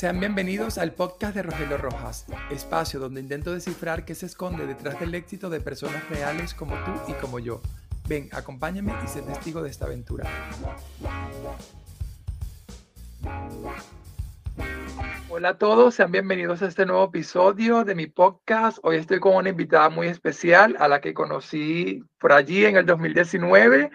Sean bienvenidos al podcast de Rogelio Rojas, espacio donde intento descifrar qué se esconde detrás del éxito de personas reales como tú y como yo. Ven, acompáñame y sé testigo de esta aventura. Hola a todos, sean bienvenidos a este nuevo episodio de mi podcast. Hoy estoy con una invitada muy especial a la que conocí por allí en el 2019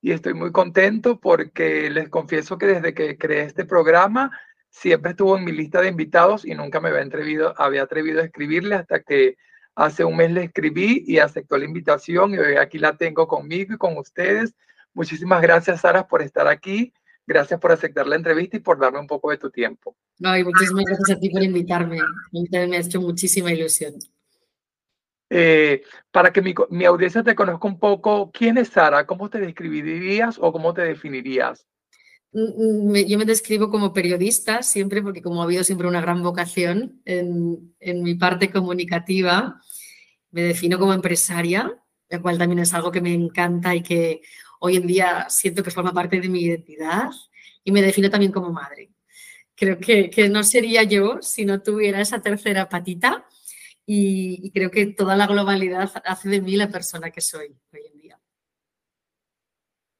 y estoy muy contento porque les confieso que desde que creé este programa siempre estuvo en mi lista de invitados y nunca me había atrevido, había atrevido a escribirle hasta que hace un mes le escribí y aceptó la invitación y hoy aquí la tengo conmigo y con ustedes. Muchísimas gracias, Sara, por estar aquí. Gracias por aceptar la entrevista y por darme un poco de tu tiempo. No, y muchísimas gracias a ti por invitarme. Me ha hecho muchísima ilusión. Eh, para que mi, mi, audiencia te conozca un poco, ¿quién es Sara? ¿Cómo te describirías o cómo te definirías? Mm, mm, yo me describo como periodista siempre, porque como ha habido siempre una gran vocación en, en mi parte comunicativa, me defino como empresaria, lo cual también es algo que me encanta y que hoy en día siento que forma parte de mi identidad y me defino también como madre. Creo que, que no sería yo si no tuviera esa tercera patita y, y creo que toda la globalidad hace de mí la persona que soy hoy en día.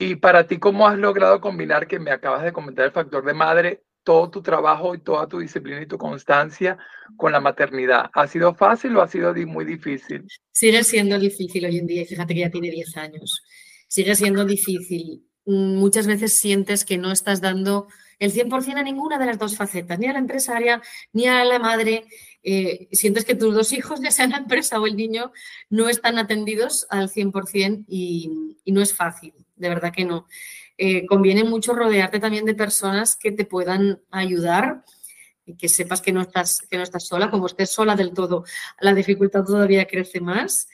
Y para ti, ¿cómo has logrado combinar, que me acabas de comentar el factor de madre, todo tu trabajo y toda tu disciplina y tu constancia con la maternidad? ¿Ha sido fácil o ha sido muy difícil? Sigue siendo difícil hoy en día, fíjate que ya tiene 10 años. Sigue siendo difícil. Muchas veces sientes que no estás dando el 100% a ninguna de las dos facetas, ni a la empresaria, ni a la madre. Eh, sientes que tus dos hijos, ya sean la empresa o el niño, no están atendidos al 100% y, y no es fácil de verdad que no. Eh, conviene mucho rodearte también de personas que te puedan ayudar y que sepas que no estás, que no estás sola. Como estés sola del todo, la dificultad todavía crece más.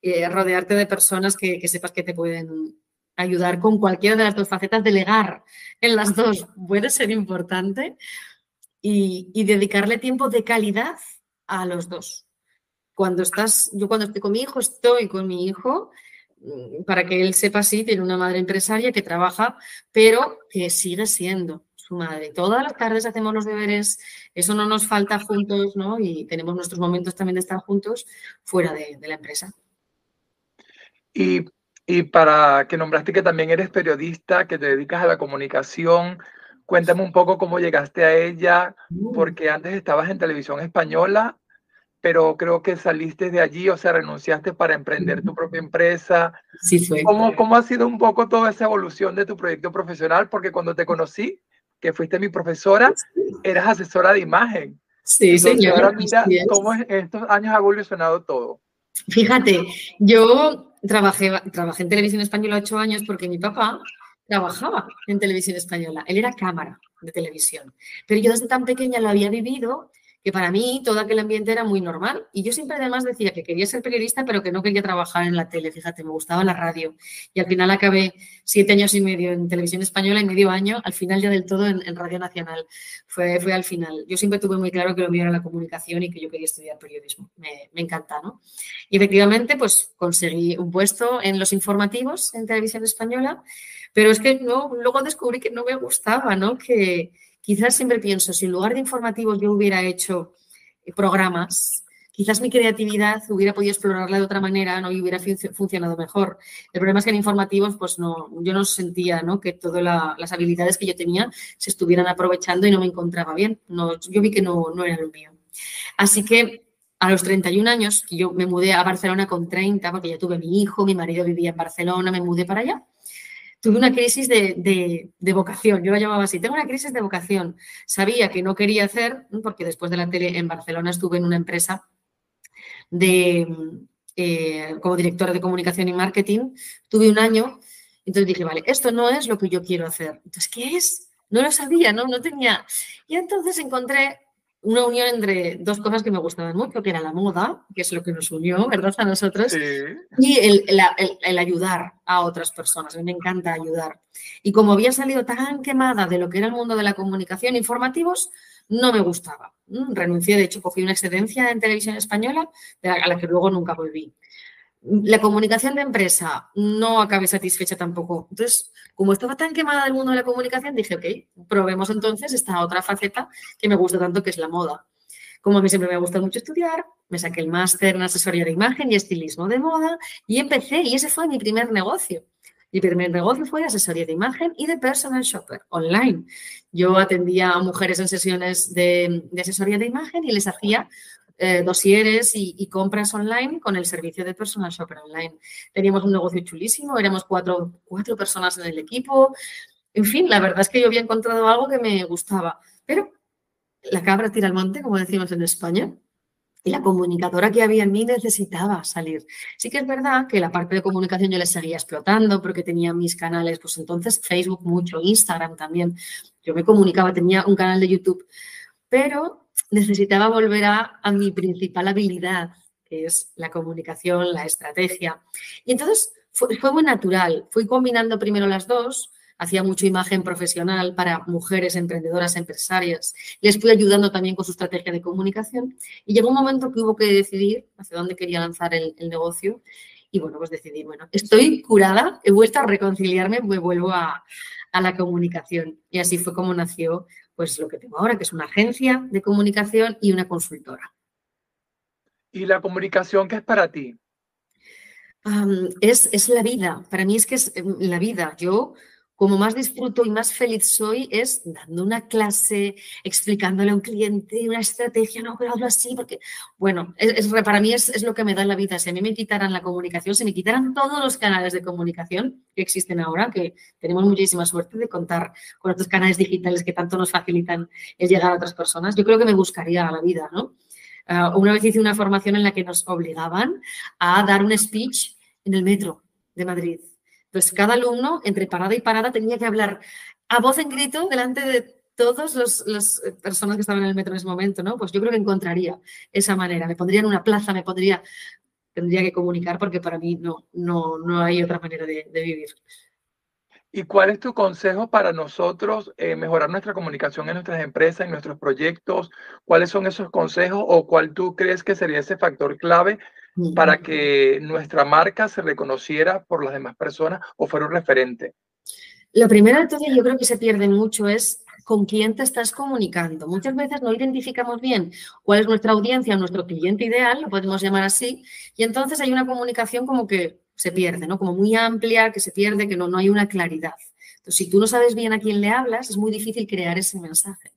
Eh, rodearte de personas que, sepas que te pueden ayudar con cualquiera de las dos facetas, delegar en las dos puede ser importante y, y, dedicarle tiempo de calidad a los dos. Cuando estás, yo cuando estoy con mi hijo, estoy con mi hijo para que él sepa, sí, tiene una madre empresaria que trabaja, pero que sigue siendo su madre. Todas las tardes hacemos los deberes, eso no nos falta juntos, ¿no? Y tenemos nuestros momentos también de estar juntos fuera de, de la empresa. Y, y, para que nombraste que también eres periodista, que te dedicas a la comunicación, cuéntame un poco cómo llegaste a ella, mm. porque antes estabas en televisión española pero creo que saliste de allí, o sea, renunciaste para emprender tu propia empresa. Sí, fue. ¿Cómo, ¿Cómo ha sido un poco toda esa evolución de tu proyecto profesional? Porque cuando te conocí, que fuiste mi profesora, eras asesora de imagen. Sí, señor. Ahora mira cómo en estos años ha evolucionado todo. Fíjate, yo trabajé, trabajé en televisión española ocho años porque mi papá trabajaba en televisión española. Él era cámara de televisión. Pero yo desde tan pequeña lo había vivido que para mí todo aquel ambiente era muy normal. Y yo siempre además decía que quería ser periodista, pero que no quería trabajar en la tele, fíjate, me gustaba la radio. Y al final acabé siete años y medio en televisión española y medio año, al final ya del todo en, Radio Nacional. Fue, fue al final. Yo siempre tuve muy claro que lo mío era la comunicación y que yo quería estudiar periodismo. Me, me encanta, ¿no? Y efectivamente, pues conseguí un puesto en los informativos en televisión española, pero es que no, luego descubrí que no me gustaba, ¿no? Que Quizás siempre pienso, si en lugar de informativos yo hubiera hecho eh, programas, quizás mi creatividad hubiera podido explorarla de otra manera ¿no? y hubiera funcionado mejor. El problema es que en informativos, pues no, yo no sentía ¿no? que todas la, las habilidades que yo tenía se estuvieran aprovechando y no me encontraba bien. No, yo vi que no, no era lo mío. Así que a los 31 años, yo me mudé a Barcelona con 30, porque ya tuve mi hijo, mi marido vivía en Barcelona, me mudé para allá tuve una crisis de, de, de, vocación, yo la llamaba así, tengo una crisis de vocación. Sabía que no quería hacer, porque después de la tele en Barcelona estuve en una empresa de, eh, como directora de comunicación y marketing, tuve un año, entonces dije, vale, esto no es lo que yo quiero hacer. Entonces, ¿qué es? No lo sabía, no, no tenía. Y entonces encontré una unión entre dos cosas que me gustaban mucho, que era la moda, que es lo que nos unió, ¿verdad? A nosotros, sí. y el, el, el, ayudar a otras personas. A mí me encanta ayudar. Y como había salido tan quemada de lo que era el mundo de la comunicación, informativos, no me gustaba. Renuncié, de hecho, cogí una excedencia en televisión española a la que luego nunca volví. La comunicación de empresa no acabé satisfecha tampoco. Entonces, como estaba tan quemada del mundo de la comunicación, dije, ok, probemos entonces esta otra faceta que me gusta tanto, que es la moda. Como a mí siempre me gusta mucho estudiar, me saqué el máster en asesoría de imagen y estilismo de moda y empecé, y ese fue mi primer negocio. Mi primer negocio fue asesoría de imagen y de personal shopper online. Yo atendía a mujeres en sesiones de, asesoría de imagen y les hacía eh, dosieres y, compras online con el servicio de personal shopper online. Teníamos un negocio chulísimo, éramos cuatro, cuatro personas en el equipo. En fin, la verdad es que yo había encontrado algo que me gustaba, pero la cabra tira al monte, como decimos en España, y la comunicadora que había en mí necesitaba salir. Sí que es verdad que la parte de comunicación yo le seguía explotando porque tenía mis canales, pues entonces Facebook mucho, Instagram también. Yo me comunicaba, tenía un canal de YouTube, pero necesitaba volver a, mi principal habilidad, que es la comunicación, la estrategia. Y entonces fue, muy natural. Fui combinando primero las dos hacía mucha imagen profesional para mujeres emprendedoras, empresarias. Les fui ayudando también con su estrategia de comunicación y llegó un momento que hubo que decidir hacia dónde quería lanzar el, negocio y bueno, pues decidí, bueno, estoy curada, he vuelto a reconciliarme, me vuelvo a la comunicación y así fue como nació pues lo que tengo ahora, que es una agencia de comunicación y una consultora. ¿Y la comunicación qué es para ti? es, es, la vida, para mí es que es em, la vida. Yo como más disfruto y más feliz soy es dando una clase, explicándole a un cliente una estrategia, no, pero hablo así, porque, bueno, es, para mí es, lo que me da la vida. Si a mí me quitaran la comunicación, si me quitaran todos los canales de comunicación que existen ahora, que tenemos muchísima suerte de contar con estos canales digitales que tanto nos facilitan el llegar a otras personas, yo creo que me buscaría la vida, ¿no? Ah, una vez hice una formación en la que nos obligaban a dar un speech en el metro de Madrid pues cada alumno, entre parada y parada, tenía que hablar a voz en grito delante de todas las eh, personas que estaban en el metro en ese momento, ¿no? Pues yo creo que encontraría esa manera. Me pondría en una plaza, me pondría, tendría que comunicar porque para mí no, no, no hay otra manera de, vivir. ¿Y cuál es tu consejo para nosotros eh, mejorar nuestra comunicación en nuestras empresas, en nuestros proyectos? ¿Cuáles son esos consejos o cuál tú crees que sería ese factor clave para que nuestra marca se reconociera por las demás personas o fuera un referente? Lo primero de todo, yo creo que se pierde mucho es con quién te estás comunicando. Muchas veces no identificamos bien cuál es nuestra audiencia, nuestro cliente ideal, lo podemos llamar así, y entonces hay una comunicación como que se pierde, ¿no? Como muy amplia, que se pierde, que no, no hay una claridad. Entonces, si tú no sabes bien a quién le hablas, es muy difícil crear ese mensaje.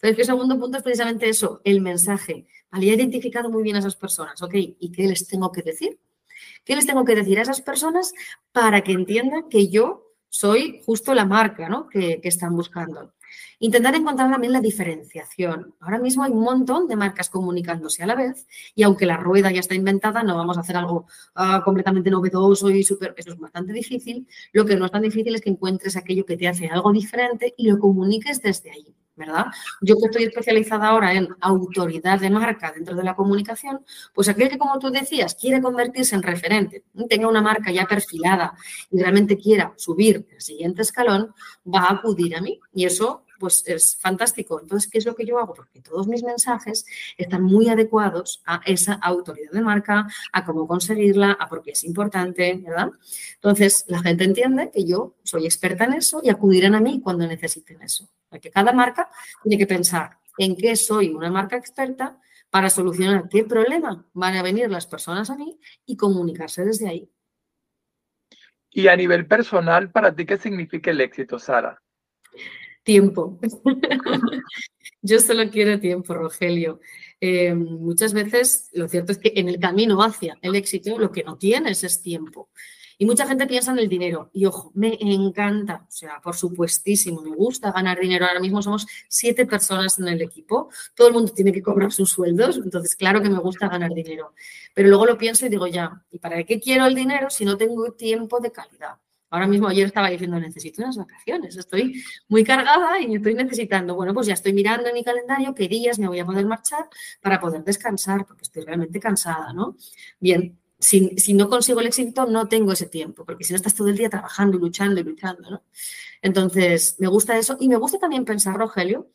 Pero el segundo punto es precisamente eso, el mensaje. Vale, he identificado muy bien a esas personas, ¿ok? ¿Y qué les tengo que decir? ¿Qué les tengo que decir a esas personas para que entiendan que yo soy justo la marca ¿no? que, están buscando? Intentar encontrar también la diferenciación. Ahora mismo hay un montón de marcas comunicándose a la vez y aunque la rueda ya está inventada, no vamos a hacer algo ah, completamente novedoso y súper... Eso es bastante difícil. Lo que no es tan difícil es que encuentres aquello que te hace algo diferente y lo comuniques desde ahí. ¿Verdad? Yo que estoy especializada ahora en autoridad de marca dentro de la comunicación, pues aquel que, como tú decías, quiere convertirse en referente, tenga una marca ya perfilada y realmente quiera subir el siguiente escalón, va a acudir a mí. Y eso pues es fantástico. Entonces, ¿qué es lo que yo hago? Porque todos mis mensajes están muy adecuados a esa autoridad de marca, a cómo conseguirla, a por qué es importante, ¿verdad? Entonces, la gente entiende que yo soy experta en eso y acudirán a mí cuando necesiten eso. Porque cada marca tiene que pensar en qué soy una marca experta para solucionar qué problema van a venir las personas a mí y comunicarse desde ahí. Y a nivel personal, ¿para ti qué significa el éxito, Sara? Tiempo. Yo solo quiero tiempo, Rogelio. Eh, muchas veces lo cierto es que en el camino hacia el éxito lo que no tienes es tiempo. Y mucha gente piensa en el dinero. Y ojo, me encanta, o sea, por supuestísimo, me gusta ganar dinero. Ahora mismo somos siete personas en el equipo. Todo el mundo tiene que cobrar sus sueldos. Entonces, claro que me gusta ganar dinero. Pero luego lo pienso y digo, ya, ¿y para qué quiero el dinero si no tengo tiempo de calidad? Ahora mismo ayer estaba diciendo, necesito unas vacaciones, estoy muy cargada y estoy necesitando, bueno, pues ya estoy mirando en mi calendario qué días me voy a poder marchar para poder descansar, porque estoy realmente cansada, ¿no? Bien, si, si, no consigo el éxito, no tengo ese tiempo, porque si no estás todo el día trabajando y luchando y luchando, ¿no? Entonces, me gusta eso y me gusta también pensar, Rogelio,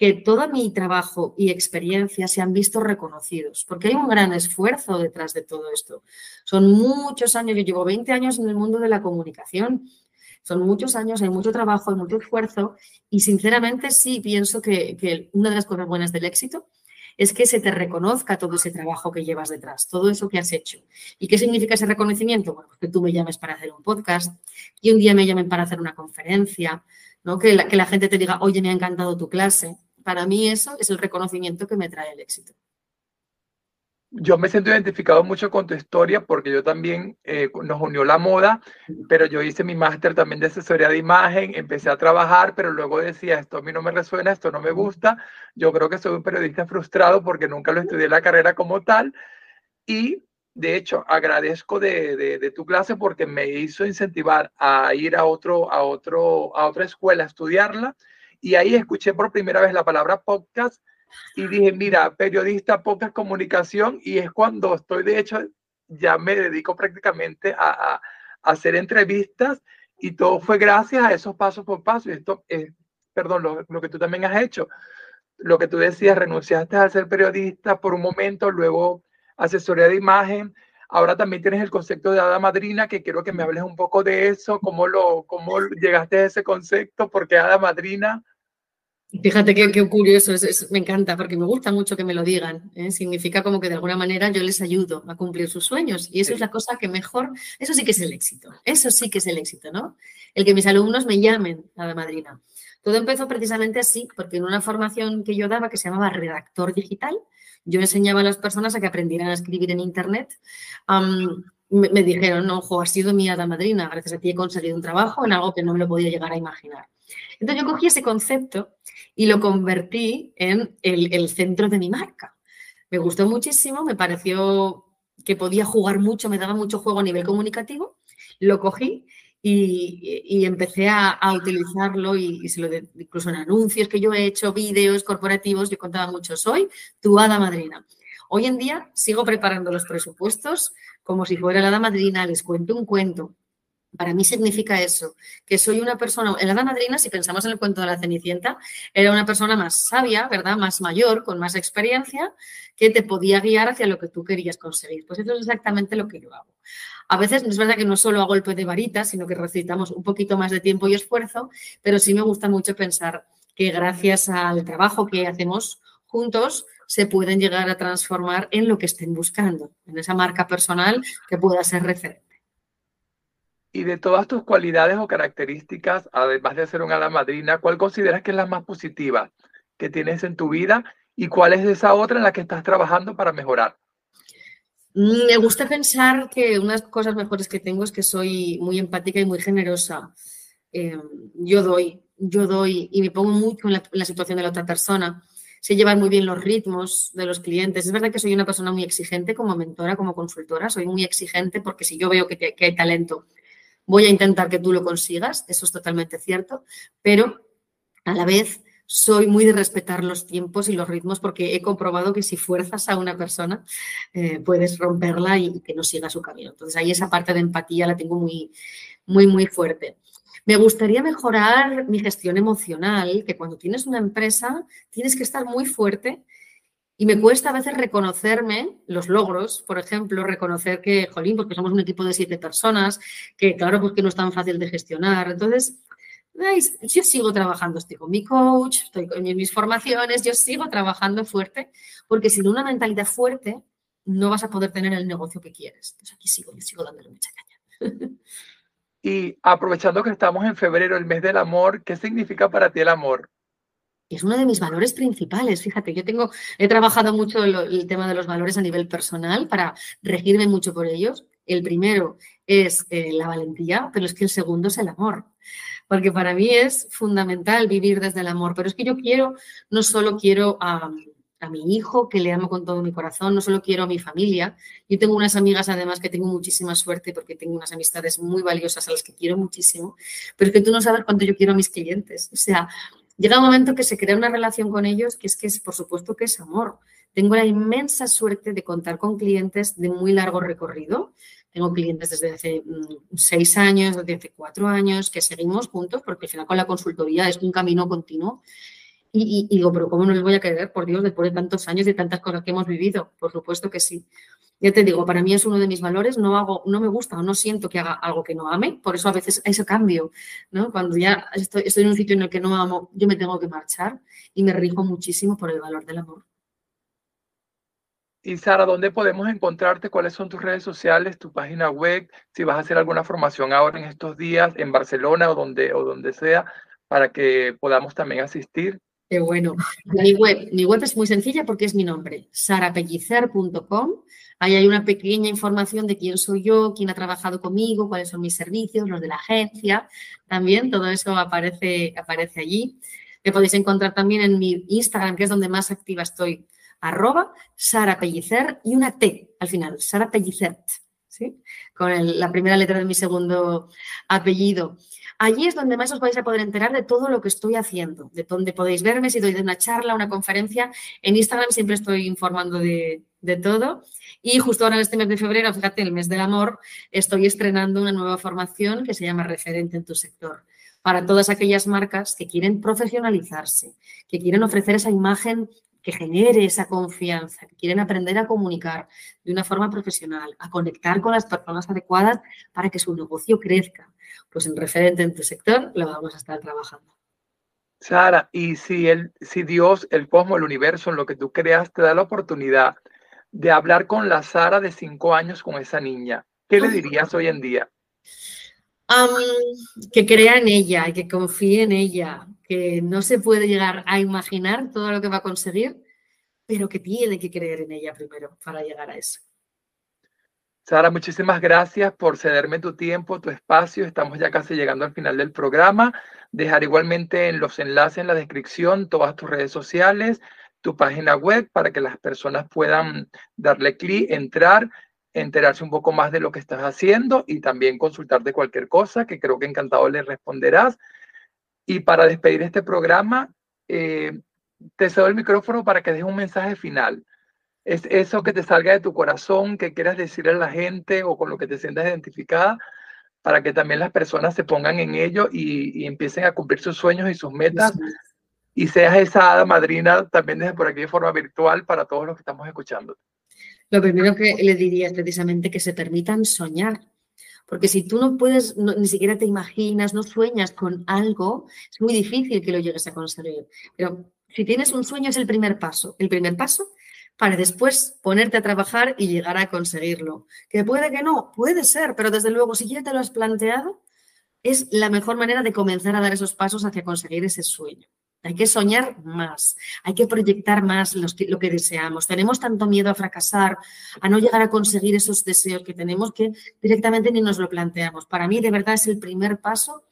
que todo mi trabajo y experiencia se han visto reconocidos, porque hay un gran esfuerzo detrás de todo esto. Son muchos años, yo llevo 20 años en el mundo de la comunicación, son muchos años, hay mucho trabajo, hay mucho esfuerzo y sinceramente sí pienso que, que una de las cosas buenas del éxito es que se te reconozca todo ese trabajo que llevas detrás, todo eso que has hecho. ¿Y qué significa ese reconocimiento? Bueno, pues que tú me llames para hacer un podcast, y un día me llamen para hacer una conferencia, ¿no? que, la, que la gente te diga, oye, me ha encantado tu clase. Para mí eso es el reconocimiento que me trae el éxito. Yo me siento identificado mucho con tu historia porque yo también eh, nos unió la moda, pero yo hice mi máster también de asesoría de imagen, empecé a trabajar, pero luego decía, esto a mí no me resuena, esto no me gusta. Yo creo que soy un periodista frustrado porque nunca lo estudié la carrera como tal. Y de hecho, agradezco de, de, de tu clase porque me hizo incentivar a ir a, otro, a, otro, a otra escuela a estudiarla y ahí escuché por primera vez la palabra podcast y dije, mira, periodista, podcast, comunicación, y es cuando estoy, de hecho, ya me dedico prácticamente a, a, hacer entrevistas y todo fue gracias a esos pasos por paso. Y esto, es, perdón, lo, lo, que tú también has hecho, lo que tú decías, renunciaste a ser periodista por un momento, luego asesoría de imagen, ahora también tienes el concepto de hada madrina, que quiero que me hables un poco de eso, cómo, lo, cómo llegaste a ese concepto, porque hada madrina Fíjate qué, curioso, es, es, me encanta porque me gusta mucho que me lo digan. ¿eh? Significa como que de alguna manera yo les ayudo a cumplir sus sueños y eso sí. es la cosa que mejor, eso sí que es el éxito, eso sí que es el éxito, ¿no? El que mis alumnos me llamen a la madrina. Todo empezó precisamente así, porque en una formación que yo daba que se llamaba redactor digital, yo enseñaba a las personas a que aprendieran a escribir en Internet. Um, me, me, dijeron, no, ojo, has sido mi hada madrina, gracias a ti he conseguido un trabajo en algo que no me lo podía llegar a imaginar. Entonces yo cogí ese concepto y lo convertí en el, centro de mi marca. Me gustó muchísimo, me pareció que podía jugar mucho, me daba mucho juego a nivel comunicativo, lo cogí y, y empecé a, utilizarlo y, y, se lo de, incluso en anuncios que yo he hecho, vídeos corporativos, yo contaba mucho, soy tu hada madrina. Hoy en día sigo preparando los presupuestos como si fuera la hada madrina, les cuento un cuento, para mí significa eso, que soy una persona, en la madrina, si pensamos en el cuento de la Cenicienta, era una persona más sabia, ¿verdad? Más mayor, con más experiencia, que te podía guiar hacia lo que tú querías conseguir. Pues eso es exactamente lo que yo hago. A veces es verdad que no solo a golpe de varita, sino que necesitamos un poquito más de tiempo y esfuerzo, pero sí me gusta mucho pensar que gracias al trabajo que hacemos juntos, se pueden llegar a transformar en lo que estén buscando, en esa marca personal que pueda ser referente. Y de todas tus cualidades o características, además de ser una hada madrina, ¿cuál consideras que es la más positiva que tienes en tu vida y cuál es esa otra en la que estás trabajando para mejorar? Mm, me gusta pensar que unas cosas mejores que tengo es que soy muy empática y muy generosa. Eh, yo doy, yo doy y me pongo mucho en la, en la situación de la otra persona sé llevar muy bien los ritmos de los clientes. Es verdad que soy una persona muy exigente como mentora, como consultora, soy muy exigente porque si yo veo que hay talento voy a intentar que tú lo consigas, eso es totalmente cierto, pero a la vez soy muy de respetar los tiempos y los ritmos porque he comprobado que si fuerzas a una persona eh, puedes romperla y que no siga su camino. Entonces ahí esa parte de empatía la tengo muy, muy, muy fuerte. Me gustaría mejorar mi gestión emocional, que cuando tienes una empresa tienes que estar muy fuerte y me cuesta a veces reconocerme los logros, por ejemplo, reconocer que, jolín, porque somos un equipo de siete personas, que claro, pues que no es tan fácil de gestionar. Entonces, ¿veis? yo sigo trabajando, estoy con mi coach, estoy con mis formaciones, yo sigo trabajando fuerte, porque sin una mentalidad fuerte no vas a poder tener el negocio que quieres. Entonces aquí sigo, yo sigo dándole mucha caña. Y aprovechando que estamos en febrero, el mes del amor, ¿qué significa para ti el amor? Es uno de mis valores principales. Fíjate, yo tengo, he trabajado mucho el, el, tema de los valores a nivel personal para regirme mucho por ellos. El primero es eh, la valentía, pero es que el segundo es el amor. Porque para mí es fundamental vivir desde el amor. Pero es que yo quiero, no solo quiero a, a mi hijo, que le amo con todo mi corazón, no solo quiero a mi familia. Yo tengo unas amigas, además, que tengo muchísima suerte porque tengo unas amistades muy valiosas a las que quiero muchísimo. Pero es que tú no sabes cuánto yo quiero a mis clientes. O sea, llega un momento que se crea una relación con ellos que es que es, por supuesto, que es amor. Tengo la inmensa suerte de contar con clientes de muy largo recorrido. Tengo clientes desde hace mm, seis años, desde hace cuatro años, que seguimos juntos, porque al final con la consultoría es un camino continuo. Y, digo, pero ¿cómo no les voy a creer? Por Dios, después de tantos años y tantas cosas que hemos vivido. Por supuesto que sí. Ya te digo, para mí es uno de mis valores, no hago, no me gusta o no siento que haga algo que no ame, por eso a veces ese cambio, ¿no? Cuando ya estoy, en un sitio en el que no amo, yo me tengo que marchar y me rijo muchísimo por el valor del amor. Y Sara, ¿dónde podemos encontrarte? ¿Cuáles son tus redes sociales, tu página web? Si vas a hacer alguna formación ahora en estos días en Barcelona o donde, o donde sea, para que podamos también asistir. Qué bueno. Mi web, mi web es muy sencilla porque es mi nombre, sarapellicer.com. Ahí hay una pequeña información de quién soy yo, quién ha trabajado conmigo, cuáles son mis servicios, los de la agencia. También todo eso aparece, aparece allí. Me podéis encontrar también en mi Instagram, que es donde más activa estoy arroba Sara Pellicer y una T al final, Sara Pellicert, Con la primera letra de mi segundo apellido. Allí es donde más os vais a poder enterar de todo lo que estoy haciendo, de donde podéis verme, si doy una charla, una conferencia. En Instagram siempre estoy informando de, de todo. Y justo ahora en este mes de febrero, fíjate, el mes del amor, estoy estrenando una nueva formación que se llama Referente en tu sector para todas aquellas marcas que quieren profesionalizarse, que quieren ofrecer esa imagen que genere esa confianza, que quieren aprender a comunicar de una forma profesional, a conectar con las personas adecuadas para que su negocio crezca. Pues en referente en tu sector lo vamos a estar trabajando. Sara, y si, el, si Dios, el cosmos, el universo, en lo que tú creas, te da la oportunidad de hablar con la Sara de cinco años con esa niña, ¿qué le dirías hoy en día? que crea en ella y que confíe en ella, que no se puede llegar a imaginar todo lo que va a conseguir, pero que tiene que creer en ella primero para llegar a eso. Sara, muchísimas gracias por cederme tu tiempo, tu espacio. Estamos ya casi llegando al final del programa. Dejar igualmente en los enlaces en la descripción todas tus redes sociales, tu página web para que las personas puedan darle clic, entrar enterarse un poco más de lo que estás haciendo y también consultarte cualquier cosa, que creo que encantado le responderás. Y para despedir este programa, eh, te cedo el micrófono para que dejes un mensaje final. Es eso que te salga de tu corazón, que quieras decirle a la gente o con lo que te sientas identificada, para que también las personas se pongan en ello y, y empiecen a cumplir sus sueños y sus metas. Y seas esa hada madrina también desde por aquí de forma virtual para todos los que estamos escuchando. Lo primero que le diría es precisamente que se permitan soñar. Porque si tú no puedes, ni siquiera te imaginas, no sueñas con algo, es muy difícil que lo llegues a conseguir. Pero si tienes un sueño es el primer paso. El primer paso para después ponerte a trabajar y llegar a conseguirlo. Que puede que no, puede ser, pero desde luego, si ya te lo has planteado, es la mejor manera de comenzar a dar esos pasos hacia conseguir ese sueño. Hay que soñar más, hay que proyectar más lo que deseamos. Tenemos tanto miedo a fracasar, a no llegar a conseguir esos deseos que tenemos que directamente ni nos lo planteamos. Para mí, de verdad, es el primer paso.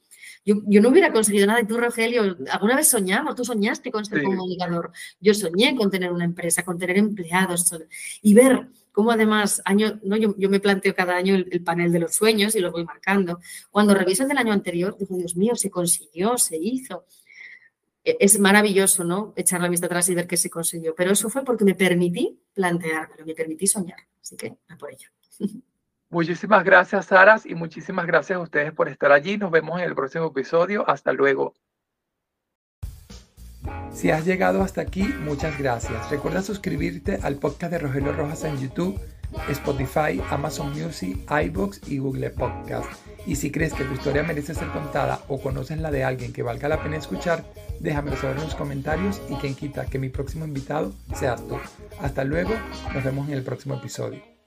Yo, no hubiera conseguido nada. Y tú, Rogelio, alguna vez soñamos, tú soñaste con ser comunicador. Yo soñé con tener una empresa, con tener empleados y ver cómo además, año, no, yo, me planteo cada año el, el, panel de los sueños y los voy marcando. Cuando reviso el del año anterior, digo, Dios mío, se consiguió, se hizo. E-, es maravilloso, ¿no? Echar la vista atrás y ver qué se consiguió. Pero eso fue porque me permití planteármelo, me permití soñar. Así que a por ello. Muchísimas gracias, Saras, y muchísimas gracias a ustedes por estar allí. Nos vemos en el próximo episodio. Hasta luego. Si has llegado hasta aquí, muchas gracias. Recuerda suscribirte al podcast de Rogelio Rojas en YouTube, Spotify, Amazon Music, iBox y Google Podcast. Y si crees que tu historia merece ser contada o conoces la de alguien que valga la pena escuchar, déjamelo saber en los comentarios y quien quita que mi próximo invitado seas tú. Hasta luego, nos vemos en el próximo episodio.